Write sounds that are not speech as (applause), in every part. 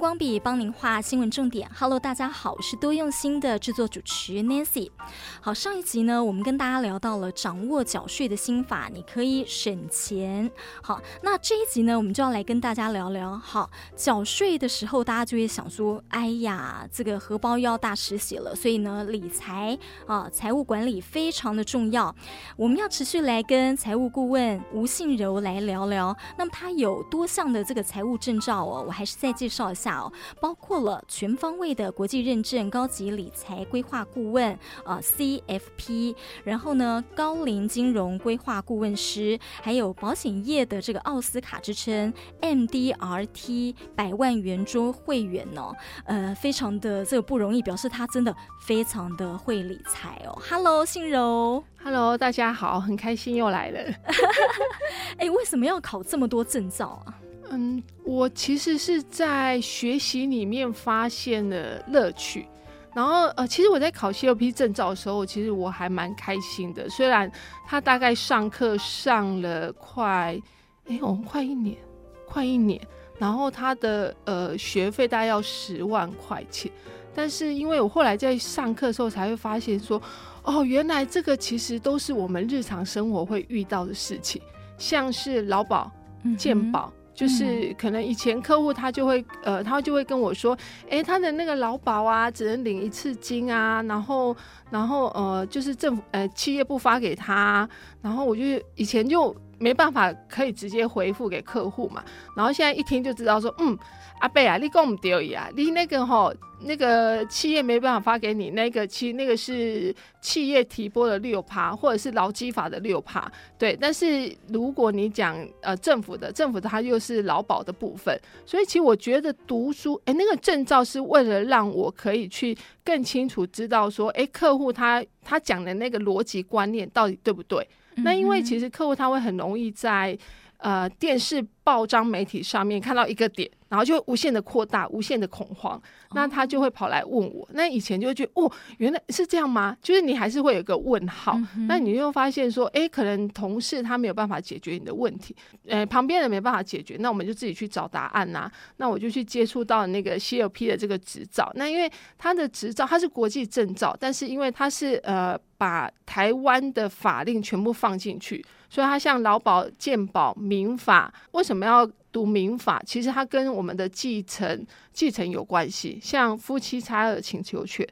光笔帮您画新闻重点。Hello，大家好，我是多用心的制作主持 Nancy。好，上一集呢，我们跟大家聊到了掌握缴税的心法，你可以省钱。好，那这一集呢，我们就要来跟大家聊聊。好，缴税的时候，大家就会想说，哎呀，这个荷包又要大失血了。所以呢，理财啊，财务管理非常的重要。我们要持续来跟财务顾问吴信柔来聊聊。那么他有多项的这个财务证照哦，我还是再介绍一下哦，包括了全方位的国际认证高级理财规划顾问啊、呃、CFP，然后呢，高龄金融规划顾问师，还有保险业的这个奥斯卡之称 MDRT 百万圆桌会员哦，呃，非常的这个不容易，表示他真的非常的会理财哦。Hello，信柔，Hello，大家好，很开心又来了。(laughs) 哎，为什么要考这么多证照啊？嗯，我其实是在学习里面发现了乐趣，然后呃，其实我在考 CFP 证照的时候，其实我还蛮开心的。虽然他大概上课上了快，哎，我们快一年，快一年，然后他的呃学费大概要十万块钱，但是因为我后来在上课的时候才会发现说，哦，原来这个其实都是我们日常生活会遇到的事情，像是劳保、健保。嗯就是可能以前客户他就会呃，他就会跟我说，哎、欸，他的那个劳保啊，只能领一次金啊，然后然后呃，就是政府呃企业不发给他，然后我就以前就没办法可以直接回复给客户嘛，然后现在一听就知道说，嗯。阿伯啊，你讲唔对呀，你那个吼，那个企业没办法发给你，那个其实那个是企业提拨的六趴，或者是劳基法的六趴，对。但是如果你讲呃政府的，政府它又是劳保的部分，所以其实我觉得读书，哎、那个证照是为了让我可以去更清楚知道说，哎、客户他他讲的那个逻辑观念到底对不对？嗯、那因为其实客户他会很容易在。呃，电视、报章、媒体上面看到一个点，然后就会无限的扩大、无限的恐慌，那他就会跑来问我。那以前就会觉得，哦，原来是这样吗？就是你还是会有个问号。嗯、那你又发现说，哎，可能同事他没有办法解决你的问题，呃，旁边人没办法解决，那我们就自己去找答案呐、啊。那我就去接触到那个 CLP 的这个执照。那因为他的执照，它是国际证照，但是因为它是呃，把台湾的法令全部放进去。所以它像劳保、健保、民法，为什么要读民法？其实它跟我们的继承、继承有关系。像夫妻差额请求权、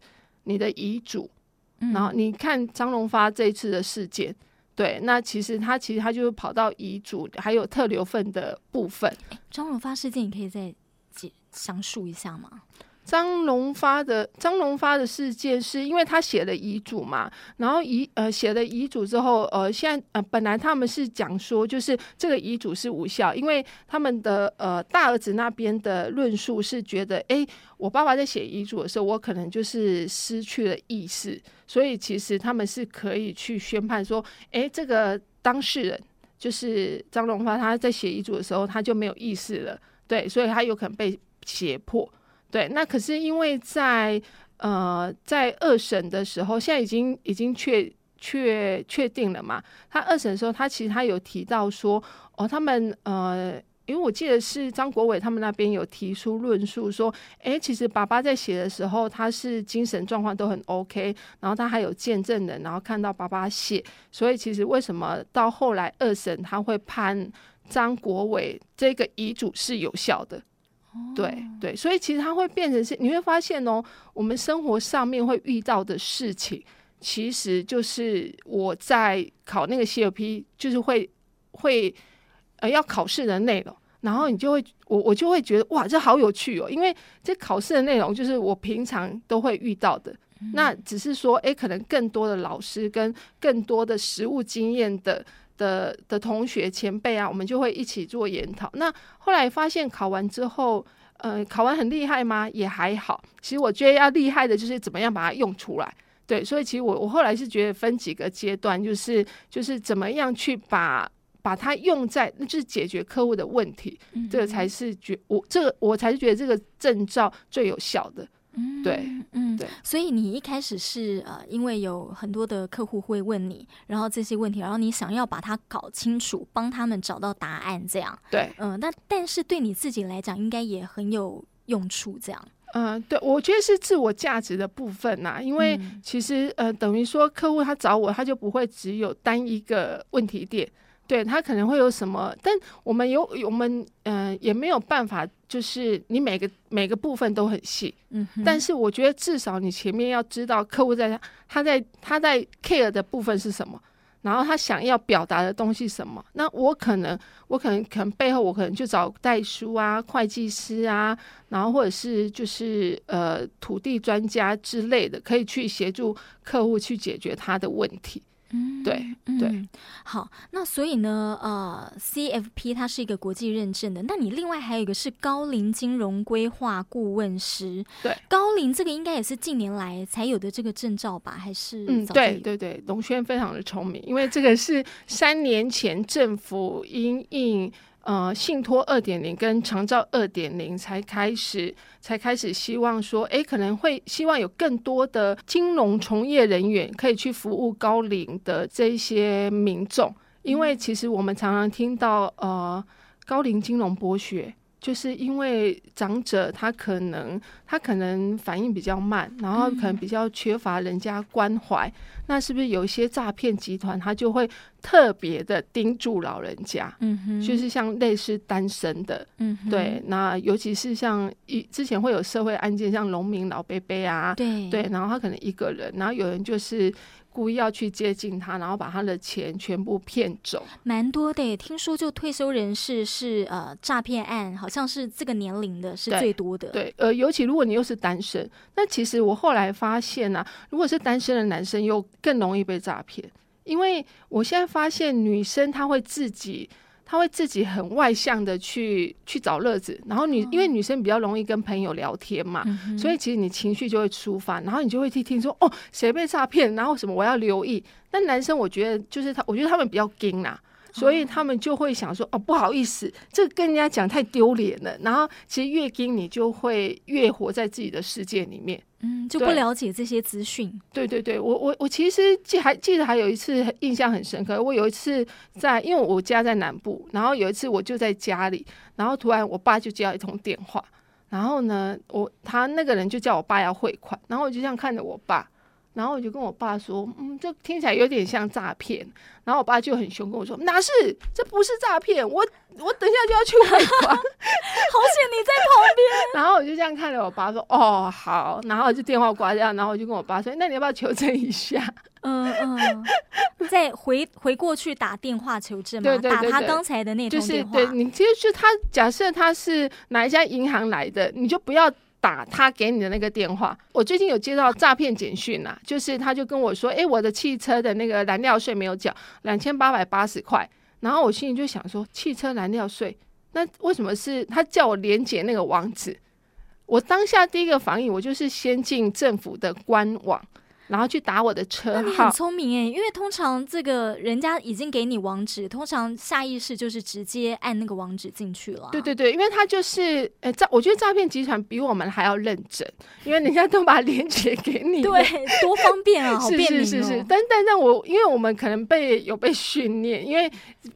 你的遗嘱，然后你看张荣发这一次的事件，对，那其实他其实他就是跑到遗嘱还有特留份的部分。张荣发事件，你可以再解详述一下吗？张荣发的张荣发的事件是因为他写了遗嘱嘛，然后遗呃写了遗嘱之后，呃现在呃本来他们是讲说就是这个遗嘱是无效，因为他们的呃大儿子那边的论述是觉得，哎，我爸爸在写遗嘱的时候，我可能就是失去了意识，所以其实他们是可以去宣判说，哎，这个当事人就是张荣发他在写遗嘱的时候他就没有意识了，对，所以他有可能被胁迫。对，那可是因为在呃在二审的时候，现在已经已经确确确定了嘛。他二审的时候，他其实他有提到说，哦，他们呃，因为我记得是张国伟他们那边有提出论述说，诶，其实爸爸在写的时候，他是精神状况都很 OK，然后他还有见证人，然后看到爸爸写，所以其实为什么到后来二审他会判张国伟这个遗嘱是有效的？对对，所以其实它会变成是，你会发现哦，我们生活上面会遇到的事情，其实就是我在考那个 CFP，就是会会呃要考试的内容，然后你就会我我就会觉得哇，这好有趣哦，因为这考试的内容就是我平常都会遇到的，那只是说，诶，可能更多的老师跟更多的实务经验的。的的同学前辈啊，我们就会一起做研讨。那后来发现考完之后，呃，考完很厉害吗？也还好。其实我觉得要厉害的就是怎么样把它用出来。对，所以其实我我后来是觉得分几个阶段，就是就是怎么样去把把它用在，那就是解决客户的问题，嗯、这个才是觉我这个我才是觉得这个证照最有效的。嗯，对，嗯，对，所以你一开始是呃，因为有很多的客户会问你，然后这些问题，然后你想要把它搞清楚，帮他们找到答案，这样，对，嗯、呃，那但是对你自己来讲，应该也很有用处？这样？嗯、呃，对，我觉得是自我价值的部分呐、啊，因为其实呃，等于说客户他找我，他就不会只有单一个问题点。对，他可能会有什么，但我们有我们嗯、呃、也没有办法，就是你每个每个部分都很细，嗯，但是我觉得至少你前面要知道客户在他在他在 care 的部分是什么，然后他想要表达的东西什么，那我可能我可能可能背后我可能就找代书啊、会计师啊，然后或者是就是呃土地专家之类的，可以去协助客户去解决他的问题。嗯，对对、嗯，好，那所以呢，呃，CFP 它是一个国际认证的，那你另外还有一个是高龄金融规划顾问师，对，高龄这个应该也是近年来才有的这个证照吧？还是嗯，对对对，龙轩非常的聪明，因为这个是三年前政府因应。呃，信托二点零跟长照二点零才开始，才开始希望说，哎，可能会希望有更多的金融从业人员可以去服务高龄的这些民众，因为其实我们常常听到，呃，高龄金融剥削。就是因为长者他可能他可能反应比较慢，然后可能比较缺乏人家关怀，嗯、那是不是有一些诈骗集团他就会特别的盯住老人家？嗯哼，就是像类似单身的，嗯，对，那尤其是像一之前会有社会案件，像农民老伯伯啊，对对，然后他可能一个人，然后有人就是。故意要去接近他，然后把他的钱全部骗走，蛮多的。听说就退休人士是呃诈骗案，好像是这个年龄的是最多的。对，对呃，尤其如果你又是单身，那其实我后来发现呢、啊，如果是单身的男生又更容易被诈骗，因为我现在发现女生她会自己。他会自己很外向的去去找乐子，然后女因为女生比较容易跟朋友聊天嘛，嗯、所以其实你情绪就会抒发，然后你就会去听说哦谁被诈骗，然后什么我要留意。但男生我觉得就是他，我觉得他们比较硬啦，所以他们就会想说哦不好意思，这个跟人家讲太丢脸了。然后其实越惊你就会越活在自己的世界里面。嗯，就不了解这些资讯。对对对，我我我其实记还记得还有一次印象很深刻。我有一次在，因为我家在南部，然后有一次我就在家里，然后突然我爸就接到一通电话，然后呢，我他那个人就叫我爸要汇款，然后我就这样看着我爸，然后我就跟我爸说，嗯，这听起来有点像诈骗。然后我爸就很凶跟我说，哪是，这不是诈骗，我。我等一下就要去汇款，(laughs) 好险你在旁边。(laughs) 然后我就这样看着我爸说：“哦，好。”然后就电话挂掉，然后我就跟我爸说：“那你要不要求证一下？”嗯嗯，再回回过去打电话求证嘛，对对对对，打他刚才的那通电话。就是对你，其实就他假设他是哪一家银行来的，你就不要打他给你的那个电话。我最近有接到诈骗简讯啊，就是他就跟我说：“哎，我的汽车的那个燃料税没有缴，两千八百八十块。”然后我心里就想说，汽车燃料税，那为什么是他叫我连接那个网址？我当下第一个反应，我就是先进政府的官网。然后去打我的车号，你很聪明诶，因为通常这个人家已经给你网址，通常下意识就是直接按那个网址进去了。对对对，因为他就是诶诈，我觉得诈骗集团比我们还要认真，因为人家都把链接给你，对，多方便啊，(laughs) 好便民哦。是是是是，但但但我因为我们可能被有被训练，因为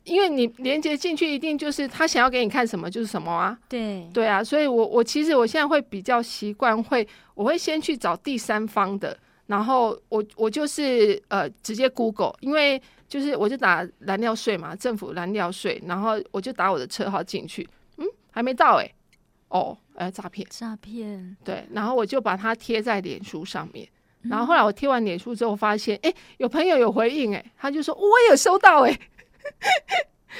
因为你连接进去一定就是他想要给你看什么就是什么啊。对对啊，所以我我其实我现在会比较习惯会，我会先去找第三方的。然后我我就是呃直接 Google，因为就是我就打燃料税嘛，政府燃料税，然后我就打我的车号进去，嗯，还没到哎、欸，哦，呃，诈骗，诈骗，对，然后我就把它贴在脸书上面，然后后来我贴完脸书之后发现，哎、嗯，有朋友有回应，哎，他就说我也收到，哎。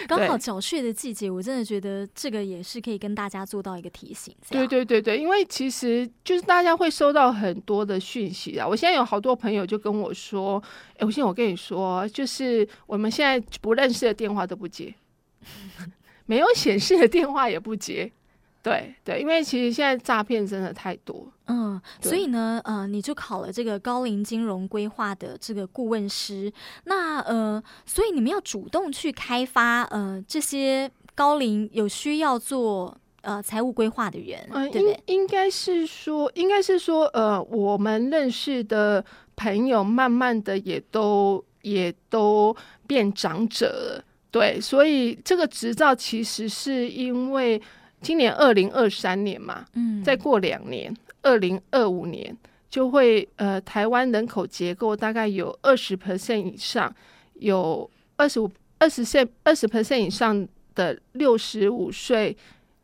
刚好缴税的季节，我真的觉得这个也是可以跟大家做到一个提醒。对对对对，因为其实就是大家会收到很多的讯息啊。我现在有好多朋友就跟我说：“哎，我现在我跟你说，就是我们现在不认识的电话都不接，(laughs) 没有显示的电话也不接。”对对，因为其实现在诈骗真的太多，嗯，所以呢，呃，你就考了这个高龄金融规划的这个顾问师，那呃，所以你们要主动去开发呃这些高龄有需要做呃财务规划的人，呃，对不对？应该是说，应该是说，呃，我们认识的朋友，慢慢的也都也都变长者了，对，所以这个执照其实是因为。今年二零二三年嘛，嗯，再过两年，二零二五年就会呃，台湾人口结构大概有二十 percent 以上，有二十五、二十岁、二十 percent 以上的六十五岁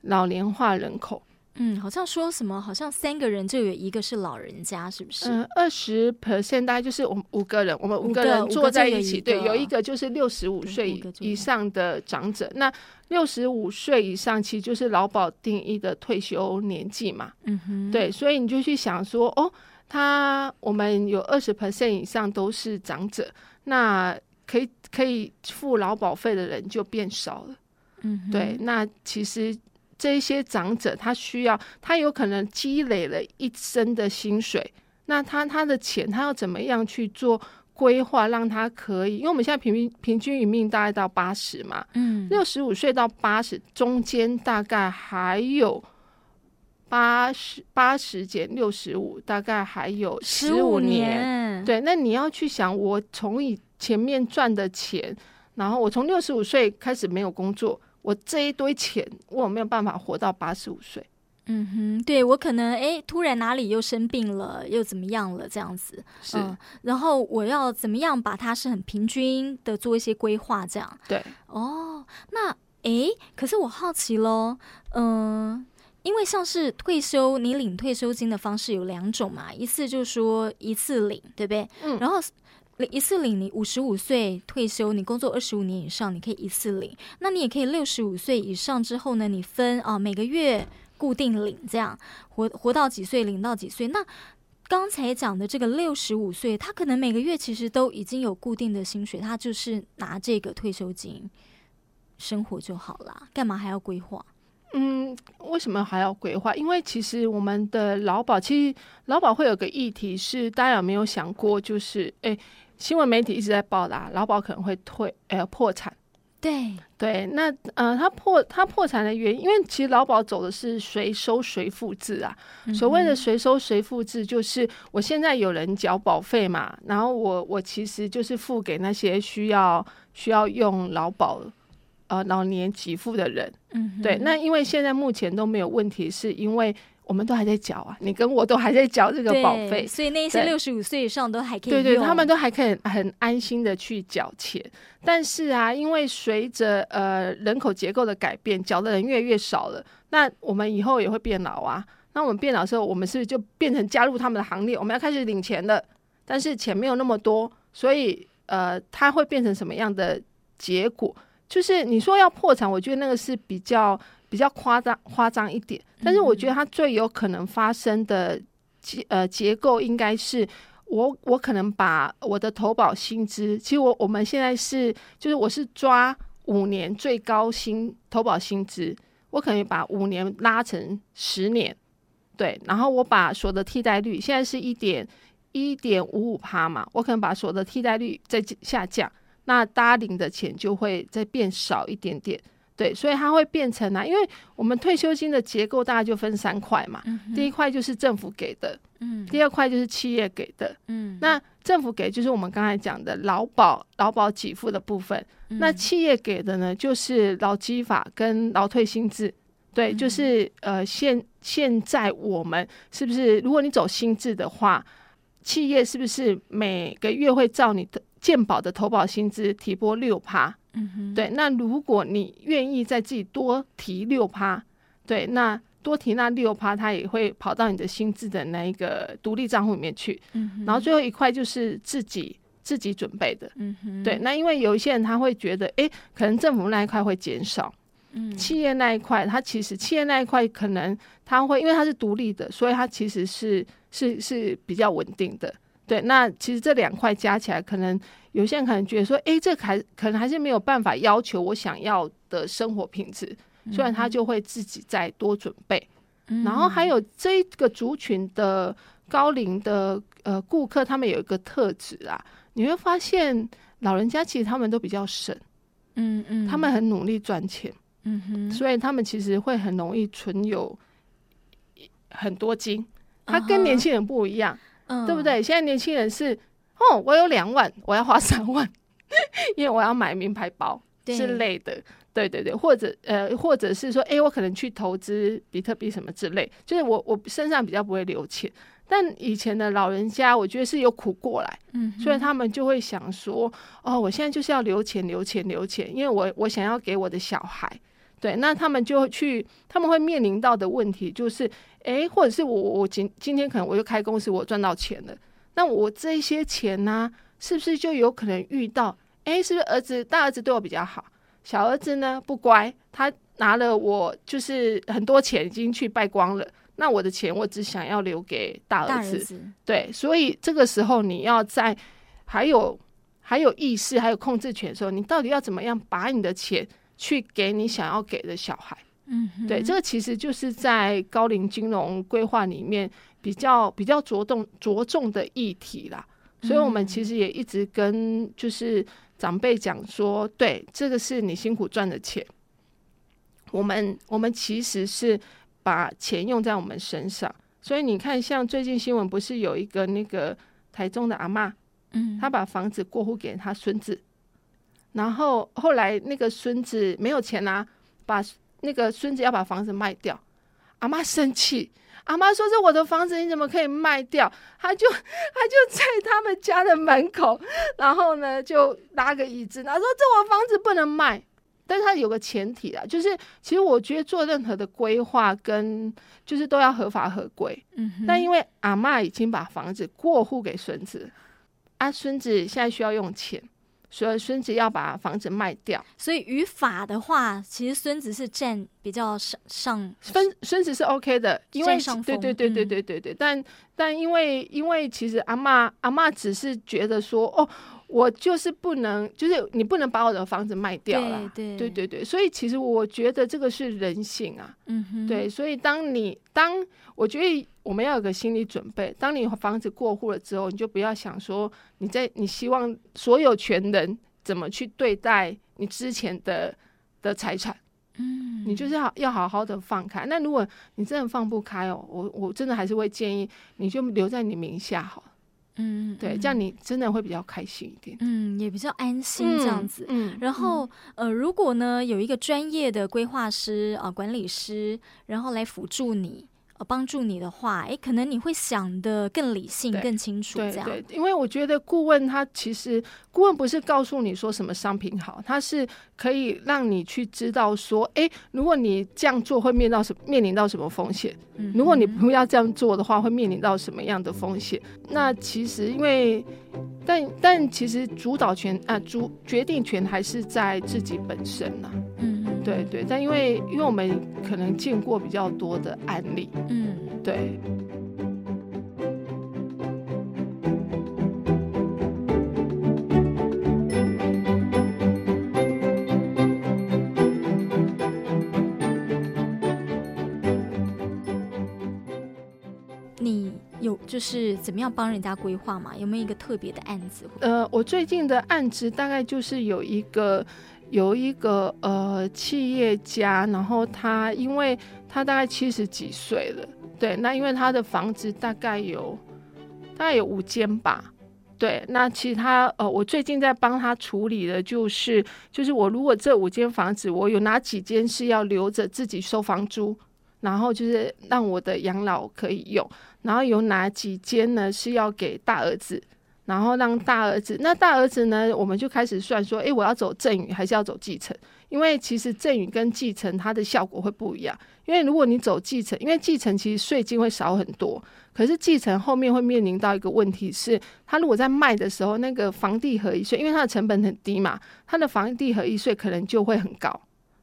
老年化人口。嗯，好像说什么，好像三个人就有一个是老人家，是不是？嗯，二十 percent 大概就是我们五个人，我们五个人坐在一起，对，有一个就是六十五岁以上的长者。那六十五岁以上，其实就是劳保定义的退休年纪嘛。嗯哼，对，所以你就去想说，哦，他我们有二十 percent 以上都是长者，那可以可以付劳保费的人就变少了。嗯，对，那其实。这些长者，他需要，他有可能积累了一生的薪水，那他他的钱，他要怎么样去做规划，让他可以？因为我们现在平均平均余命大概到八十嘛，嗯，六十五岁到八十中间大概还有八十八十减六十五，大概还有十五年。对，那你要去想，我从以前面赚的钱，然后我从六十五岁开始没有工作。我这一堆钱，我有没有办法活到八十五岁？嗯哼，对，我可能哎，突然哪里又生病了，又怎么样了？这样子是、嗯，然后我要怎么样把它是很平均的做一些规划？这样对哦。那哎，可是我好奇喽，嗯、呃，因为像是退休，你领退休金的方式有两种嘛，一次就是说一次领，对不对？嗯，然后。领一次领，你五十五岁退休，你工作二十五年以上，你可以一次领。那你也可以六十五岁以上之后呢，你分啊每个月固定领，这样活活到几岁领到几岁。那刚才讲的这个六十五岁，他可能每个月其实都已经有固定的薪水，他就是拿这个退休金生活就好了，干嘛还要规划？嗯，为什么还要规划？因为其实我们的劳保，其实劳保会有个议题是，大家有没有想过，就是诶。新闻媒体一直在报答，劳保可能会退，呃，破产。对对，那呃，他破他破产的原因，因为其实劳保走的是谁收谁付制啊。嗯、所谓的谁收谁付制，就是我现在有人缴保费嘛，然后我我其实就是付给那些需要需要用劳保呃老年给付的人。嗯哼，对。那因为现在目前都没有问题，是因为。我们都还在缴啊，你跟我都还在缴这个保费，所以那些六十五岁以上都还可以对，对对，他们都还可以很安心的去缴钱。但是啊，因为随着呃人口结构的改变，缴的人越来越少了，那我们以后也会变老啊。那我们变老的时候，我们是不是就变成加入他们的行列？我们要开始领钱了，但是钱没有那么多，所以呃，它会变成什么样的结果？就是你说要破产，我觉得那个是比较。比较夸张夸张一点，但是我觉得它最有可能发生的结呃结构应该是我我可能把我的投保薪资，其实我我们现在是就是我是抓五年最高薪投保薪资，我可能把五年拉成十年，对，然后我把所得替代率现在是一点一点五五趴嘛，我可能把所得替代率再下降，那大家领的钱就会再变少一点点。对，所以它会变成啊，因为我们退休金的结构大概就分三块嘛，嗯、第一块就是政府给的，嗯，第二块就是企业给的，嗯，那政府给就是我们刚才讲的劳保劳保给付的部分，嗯、那企业给的呢就是劳基法跟劳退薪制，对，嗯、就是呃现现在我们是不是如果你走薪制的话，企业是不是每个月会照你的健保的投保薪资提拨六趴？嗯哼，对，那如果你愿意再自己多提六趴，对，那多提那六趴，它也会跑到你的薪资的那一个独立账户里面去。嗯哼，然后最后一块就是自己自己准备的。嗯哼，对，那因为有一些人他会觉得，哎，可能政府那一块会减少，嗯，企业那一块，它其实企业那一块可能它会，因为它是独立的，所以它其实是是是比较稳定的。对，那其实这两块加起来可能。有些人可能觉得说，哎，这还可能还是没有办法要求我想要的生活品质，所以他就会自己再多准备。嗯、然后还有这个族群的高龄的呃顾客，他们有一个特质啊，你会发现老人家其实他们都比较省，嗯嗯，他们很努力赚钱，嗯哼，所以他们其实会很容易存有很多金，他跟年轻人不一样，嗯、对不对？现在年轻人是。哦，我有两万，我要花三万，(laughs) 因为我要买名牌包之类的。对，对对对，或者呃，或者是说，哎，我可能去投资比特币什么之类，就是我我身上比较不会留钱。但以前的老人家，我觉得是有苦过来，嗯，所以他们就会想说，哦，我现在就是要留钱，留钱，留钱，因为我我想要给我的小孩，对，那他们就去，他们会面临到的问题就是，哎，或者是我我今今天可能我就开公司，我赚到钱了，那我这些钱呢、啊，是不是就有可能遇到，哎，是不是儿子大儿子对我比较好，小儿子呢不乖，他拿了我就是很多钱已经去败光了。那我的钱我只想要留给大儿子，儿子对，所以这个时候你要在还有还有意识还有控制权的时候，你到底要怎么样把你的钱去给你想要给的小孩？嗯哼，对，这个其实就是在高龄金融规划里面比较比较着重着重的议题啦。所以我们其实也一直跟就是长辈讲说，对，这个是你辛苦赚的钱，我们我们其实是。把钱用在我们身上，所以你看，像最近新闻不是有一个那个台中的阿嬷，嗯，他把房子过户给他孙子，然后后来那个孙子没有钱啊，把那个孙子要把房子卖掉，阿妈生气，阿妈说：“这我的房子，你怎么可以卖掉？”他就 (laughs) 他就在他们家的门口，然后呢就拉个椅子，他说：“这我房子不能卖。”但是他有个前提啊，就是其实我觉得做任何的规划跟就是都要合法合规。嗯哼。但因为阿嬷已经把房子过户给孙子，啊，孙子现在需要用钱，所以孙子要把房子卖掉。所以语法的话，其实孙子是占比较上上，孙孙子是 OK 的，因为对对对对对对对。但但因为因为其实阿嬷阿嬷只是觉得说哦。我就是不能，就是你不能把我的房子卖掉了，对对。对对，所以其实我觉得这个是人性啊，嗯哼，对，所以当你当我觉得我们要有个心理准备，当你房子过户了之后，你就不要想说你在你希望所有权人怎么去对待你之前的的财产，嗯，你就是要要好好的放开。那如果你真的放不开哦，我我真的还是会建议你就留在你名下好。嗯，对，这样你真的会比较开心一点，嗯，也比较安心这样子。嗯，嗯然后、嗯、呃，如果呢有一个专业的规划师啊、呃、管理师，然后来辅助你。呃，帮助你的话，哎，可能你会想的更理性、更清楚，这样。对，对，因为我觉得顾问他其实，顾问不是告诉你说什么商品好，他是可以让你去知道说，哎，如果你这样做会面到什面临到什么风险？嗯，如果你不要这样做的话，会面临到什么样的风险？那其实因为，但但其实主导权啊，主决定权还是在自己本身呐。嗯。对对，但因为因为我们可能见过比较多的案例，嗯，对。你有就是怎么样帮人家规划嘛？有没有一个特别的案子？呃，我最近的案子大概就是有一个。有一个呃企业家，然后他因为他大概七十几岁了，对，那因为他的房子大概有大概有五间吧，对，那其他呃我最近在帮他处理的就是就是我如果这五间房子我有哪几间是要留着自己收房租，然后就是让我的养老可以用，然后有哪几间呢是要给大儿子。然后让大儿子，那大儿子呢？我们就开始算说，诶，我要走赠与还是要走继承？因为其实赠与跟继承它的效果会不一样。因为如果你走继承，因为继承其实税金会少很多，可是继承后面会面临到一个问题是，他如果在卖的时候，那个房地合一税，因为它的成本很低嘛，它的房地合一税可能就会很高。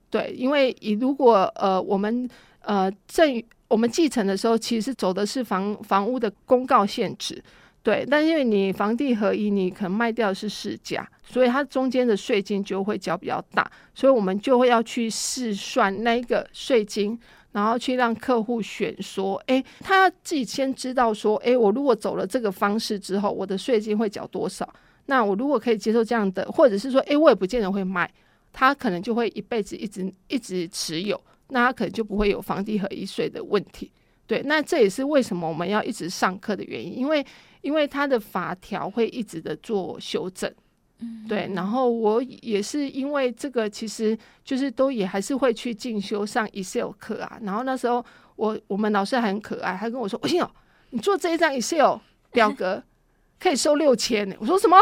对，因为以如果呃我们呃赠与我们继承的时候，其实走的是房房屋的公告现值。对，但因为你房地合一，你可能卖掉是市价，所以它中间的税金就会交比较大，所以我们就会要去试算那一个税金，然后去让客户选说，哎，他自己先知道说，哎，我如果走了这个方式之后，我的税金会缴多少？那我如果可以接受这样的，或者是说，哎，我也不见得会卖，他可能就会一辈子一直一直持有，那他可能就不会有房地合一税的问题。对，那这也是为什么我们要一直上课的原因，因为。因为它的法条会一直的做修正，嗯，对。然后我也是因为这个，其实就是都也还是会去进修上 Excel 课啊。然后那时候我我们老师还很可爱，他跟我说：“我信哦，你做这一张 Excel 表格 (laughs) 可以收六千呢。”我说什么？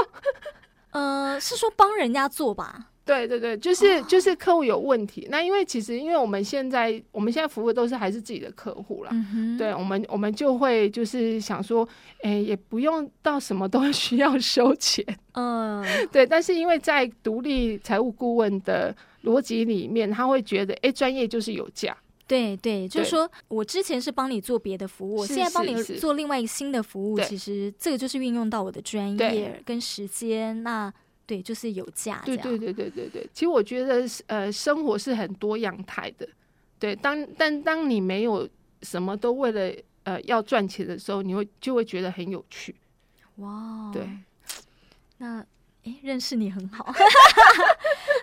呃，是说帮人家做吧？对对对，就是就是客户有问题，那因为其实因为我们现在我们现在服务都是还是自己的客户啦，嗯、对，我们我们就会就是想说，哎，也不用到什么都需要收钱，嗯，(laughs) 对，但是因为在独立财务顾问的逻辑里面，他会觉得，哎，专业就是有价，对对，就是说我之前是帮你做别的服务，我现在帮你做另外一个新的服务，其实这个就是运用到我的专业跟时间，那。对，就是有价。对对对对对对。其实我觉得，呃，生活是很多样态的。对，当但当你没有什么都为了呃要赚钱的时候，你会就会觉得很有趣。哇，对。那诶，认识你很好。(laughs)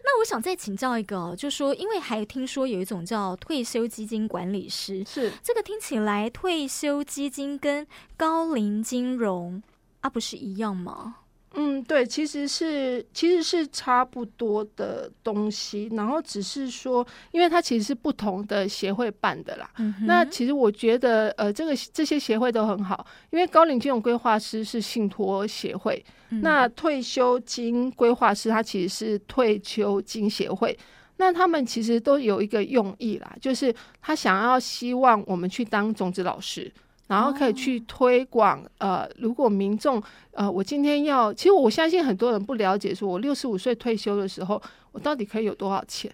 那我想再请教一个，就是说，因为还听说有一种叫退休基金管理师，是这个听起来退休基金跟高龄金融啊不是一样吗？嗯，对，其实是其实是差不多的东西，然后只是说，因为它其实是不同的协会办的啦。嗯、那其实我觉得，呃，这个这些协会都很好，因为高龄金融规划师是信托协会，嗯、那退休金规划师他其实是退休金协会，那他们其实都有一个用意啦，就是他想要希望我们去当种子老师。然后可以去推广，呃，如果民众，呃，我今天要，其实我相信很多人不了解，说我六十五岁退休的时候，我到底可以有多少钱？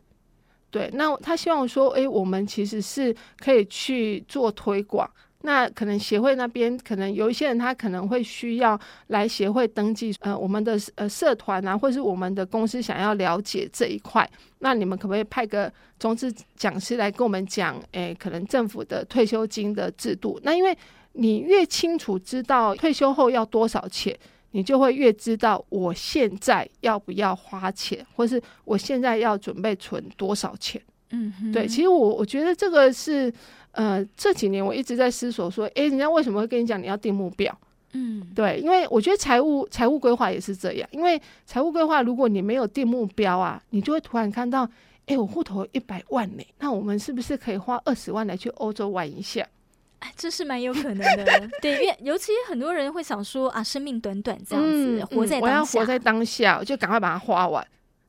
对，那他希望说，诶，我们其实是可以去做推广。那可能协会那边，可能有一些人他可能会需要来协会登记，呃，我们的呃社团啊，或是我们的公司想要了解这一块，那你们可不可以派个种子讲师来跟我们讲？诶，可能政府的退休金的制度，那因为你越清楚知道退休后要多少钱，你就会越知道我现在要不要花钱，或是我现在要准备存多少钱。嗯哼，对，其实我我觉得这个是。呃，这几年我一直在思索说，诶，人家为什么会跟你讲你要定目标？嗯，对，因为我觉得财务财务规划也是这样，因为财务规划如果你没有定目标啊，你就会突然看到，诶，我户头一百万呢，那我们是不是可以花二十万来去欧洲玩一下？哎，这是蛮有可能的，对，因为尤其很多人会想说啊，生命短短这样子，嗯、活在当下，我要活在当下，我就赶快把它花完。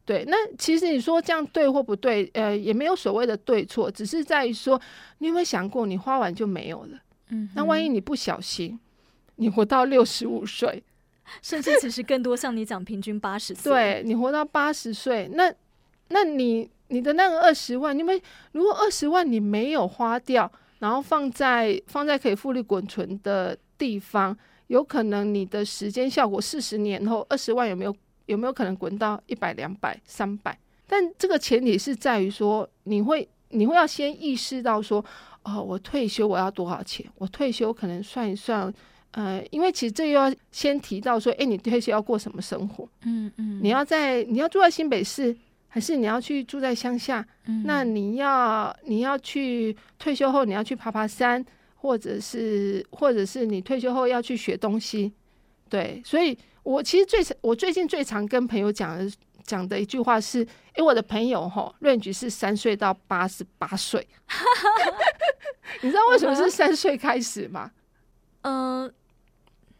对，那其实你说这样对或不对，呃，也没有所谓的对错，只是在于说，你有没有想过，你花完就没有了？嗯，那万一你不小心，你活到六十五岁，(laughs) 甚至其实更多，像你讲平均八十岁，对，你活到八十岁，那那你你的那个二十万，因为如果二十万你没有花掉，然后放在放在可以复利滚存的地方，有可能你的时间效果四十年后，二十万有没有？有没有可能滚到一百、两百、三百？但这个前提是在于说，你会你会要先意识到说，哦，我退休我要多少钱？我退休可能算一算，呃，因为其实这又要先提到说，诶，你退休要过什么生活？嗯嗯，你要在你要住在新北市，还是你要去住在乡下？嗯，那你要你要去退休后你要去爬爬山，或者是或者是你退休后要去学东西？对，所以。我其实最我最近最常跟朋友讲的讲的一句话是，哎，我的朋友哈，range 是三岁到八十八岁，(laughs) 你知道为什么是三岁开始吗？嗯、呃。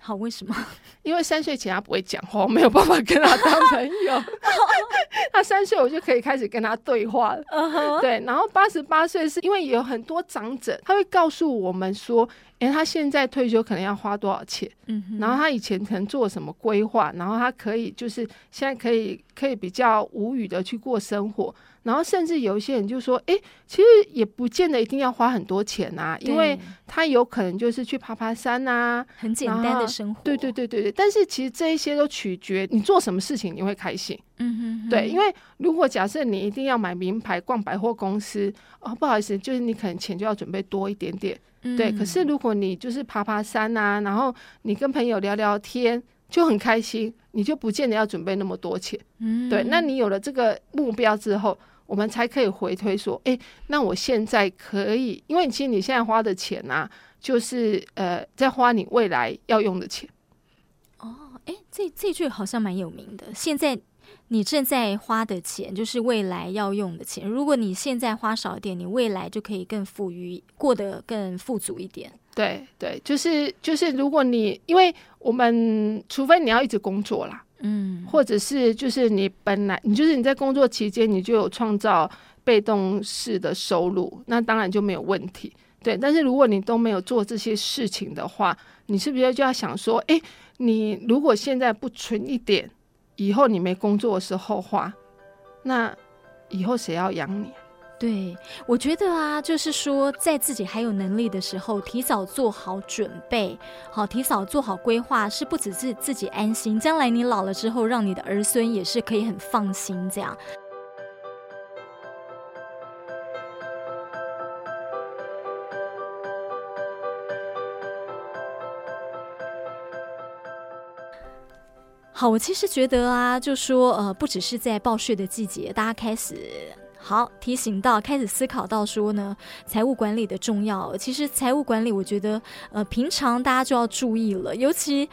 好，为什么？(laughs) 因为三岁前他不会讲话，我没有办法跟他当朋友。(laughs) (laughs) 他三岁我就可以开始跟他对话了。Uh huh. 对，然后八十八岁是因为有很多长者，他会告诉我们说，哎，他现在退休可能要花多少钱？嗯、uh，huh. 然后他以前可能做什么规划，然后他可以就是现在可以可以比较无语的去过生活。然后甚至有一些人就说：“诶，其实也不见得一定要花很多钱啊，因为他有可能就是去爬爬山啊，很简单的生活。对对对对对。但是其实这一些都取决你做什么事情你会开心。嗯哼哼，对，因为如果假设你一定要买名牌、逛百货公司，哦，不好意思，就是你可能钱就要准备多一点点。嗯、对，可是如果你就是爬爬山啊，然后你跟朋友聊聊天，就很开心，你就不见得要准备那么多钱。嗯，对，那你有了这个目标之后。我们才可以回推说，哎，那我现在可以，因为其实你现在花的钱啊，就是呃，在花你未来要用的钱。哦，哎，这这句好像蛮有名的。现在你正在花的钱，就是未来要用的钱。如果你现在花少一点，你未来就可以更富裕，过得更富足一点。对对，就是就是，如果你因为我们，除非你要一直工作啦，嗯，或者是就是你本来你就是你在工作期间你就有创造被动式的收入，那当然就没有问题。对，但是如果你都没有做这些事情的话，你是不是就要想说，哎，你如果现在不存一点，以后你没工作的时候花，那以后谁要养你？对，我觉得啊，就是说，在自己还有能力的时候，提早做好准备，好，提早做好规划，是不只是自己安心，将来你老了之后，让你的儿孙也是可以很放心这样。好，我其实觉得啊，就说呃，不只是在报税的季节，大家开始。好，提醒到，开始思考到说呢，财务管理的重要。其实财务管理，我觉得呃，平常大家就要注意了，尤其。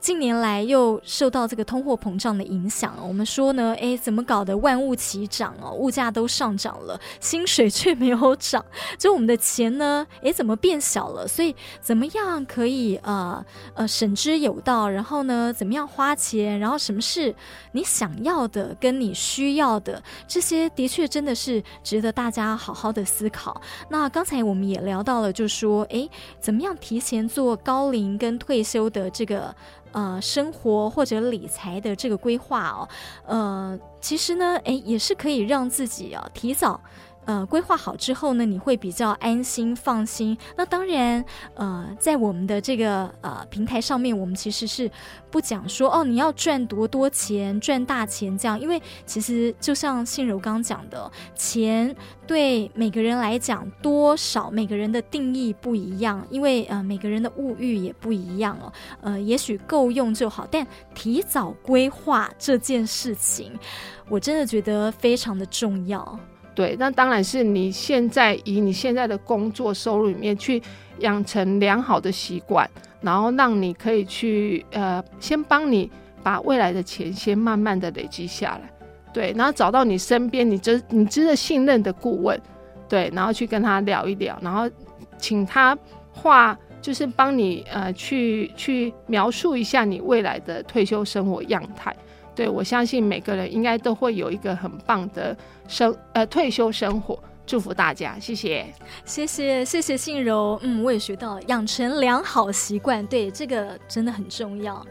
近年来又受到这个通货膨胀的影响，我们说呢，哎，怎么搞得万物齐涨哦，物价都上涨了，薪水却没有涨，就我们的钱呢，哎，怎么变小了？所以怎么样可以呃呃省之有道？然后呢，怎么样花钱？然后什么是你想要的跟你需要的？这些的确真的是值得大家好好的思考。那刚才我们也聊到了，就说哎，怎么样提前做高龄跟退休的这个。呃，生活或者理财的这个规划哦，呃，其实呢，诶，也是可以让自己啊提早。呃，规划好之后呢，你会比较安心放心。那当然，呃，在我们的这个呃平台上面，我们其实是不讲说哦，你要赚多多钱，赚大钱这样。因为其实就像信柔刚讲的，钱对每个人来讲多少，每个人的定义不一样，因为呃每个人的物欲也不一样哦。呃，也许够用就好，但提早规划这件事情，我真的觉得非常的重要。对，那当然是你现在以你现在的工作收入里面去养成良好的习惯，然后让你可以去呃，先帮你把未来的钱先慢慢的累积下来，对，然后找到你身边你真你值得信任的顾问，对，然后去跟他聊一聊，然后请他画，就是帮你呃去去描述一下你未来的退休生活样态。对，我相信每个人应该都会有一个很棒的生呃退休生活，祝福大家，谢谢，谢谢，谢谢信柔，嗯，我也学到了养成良好习惯，对，这个真的很重要。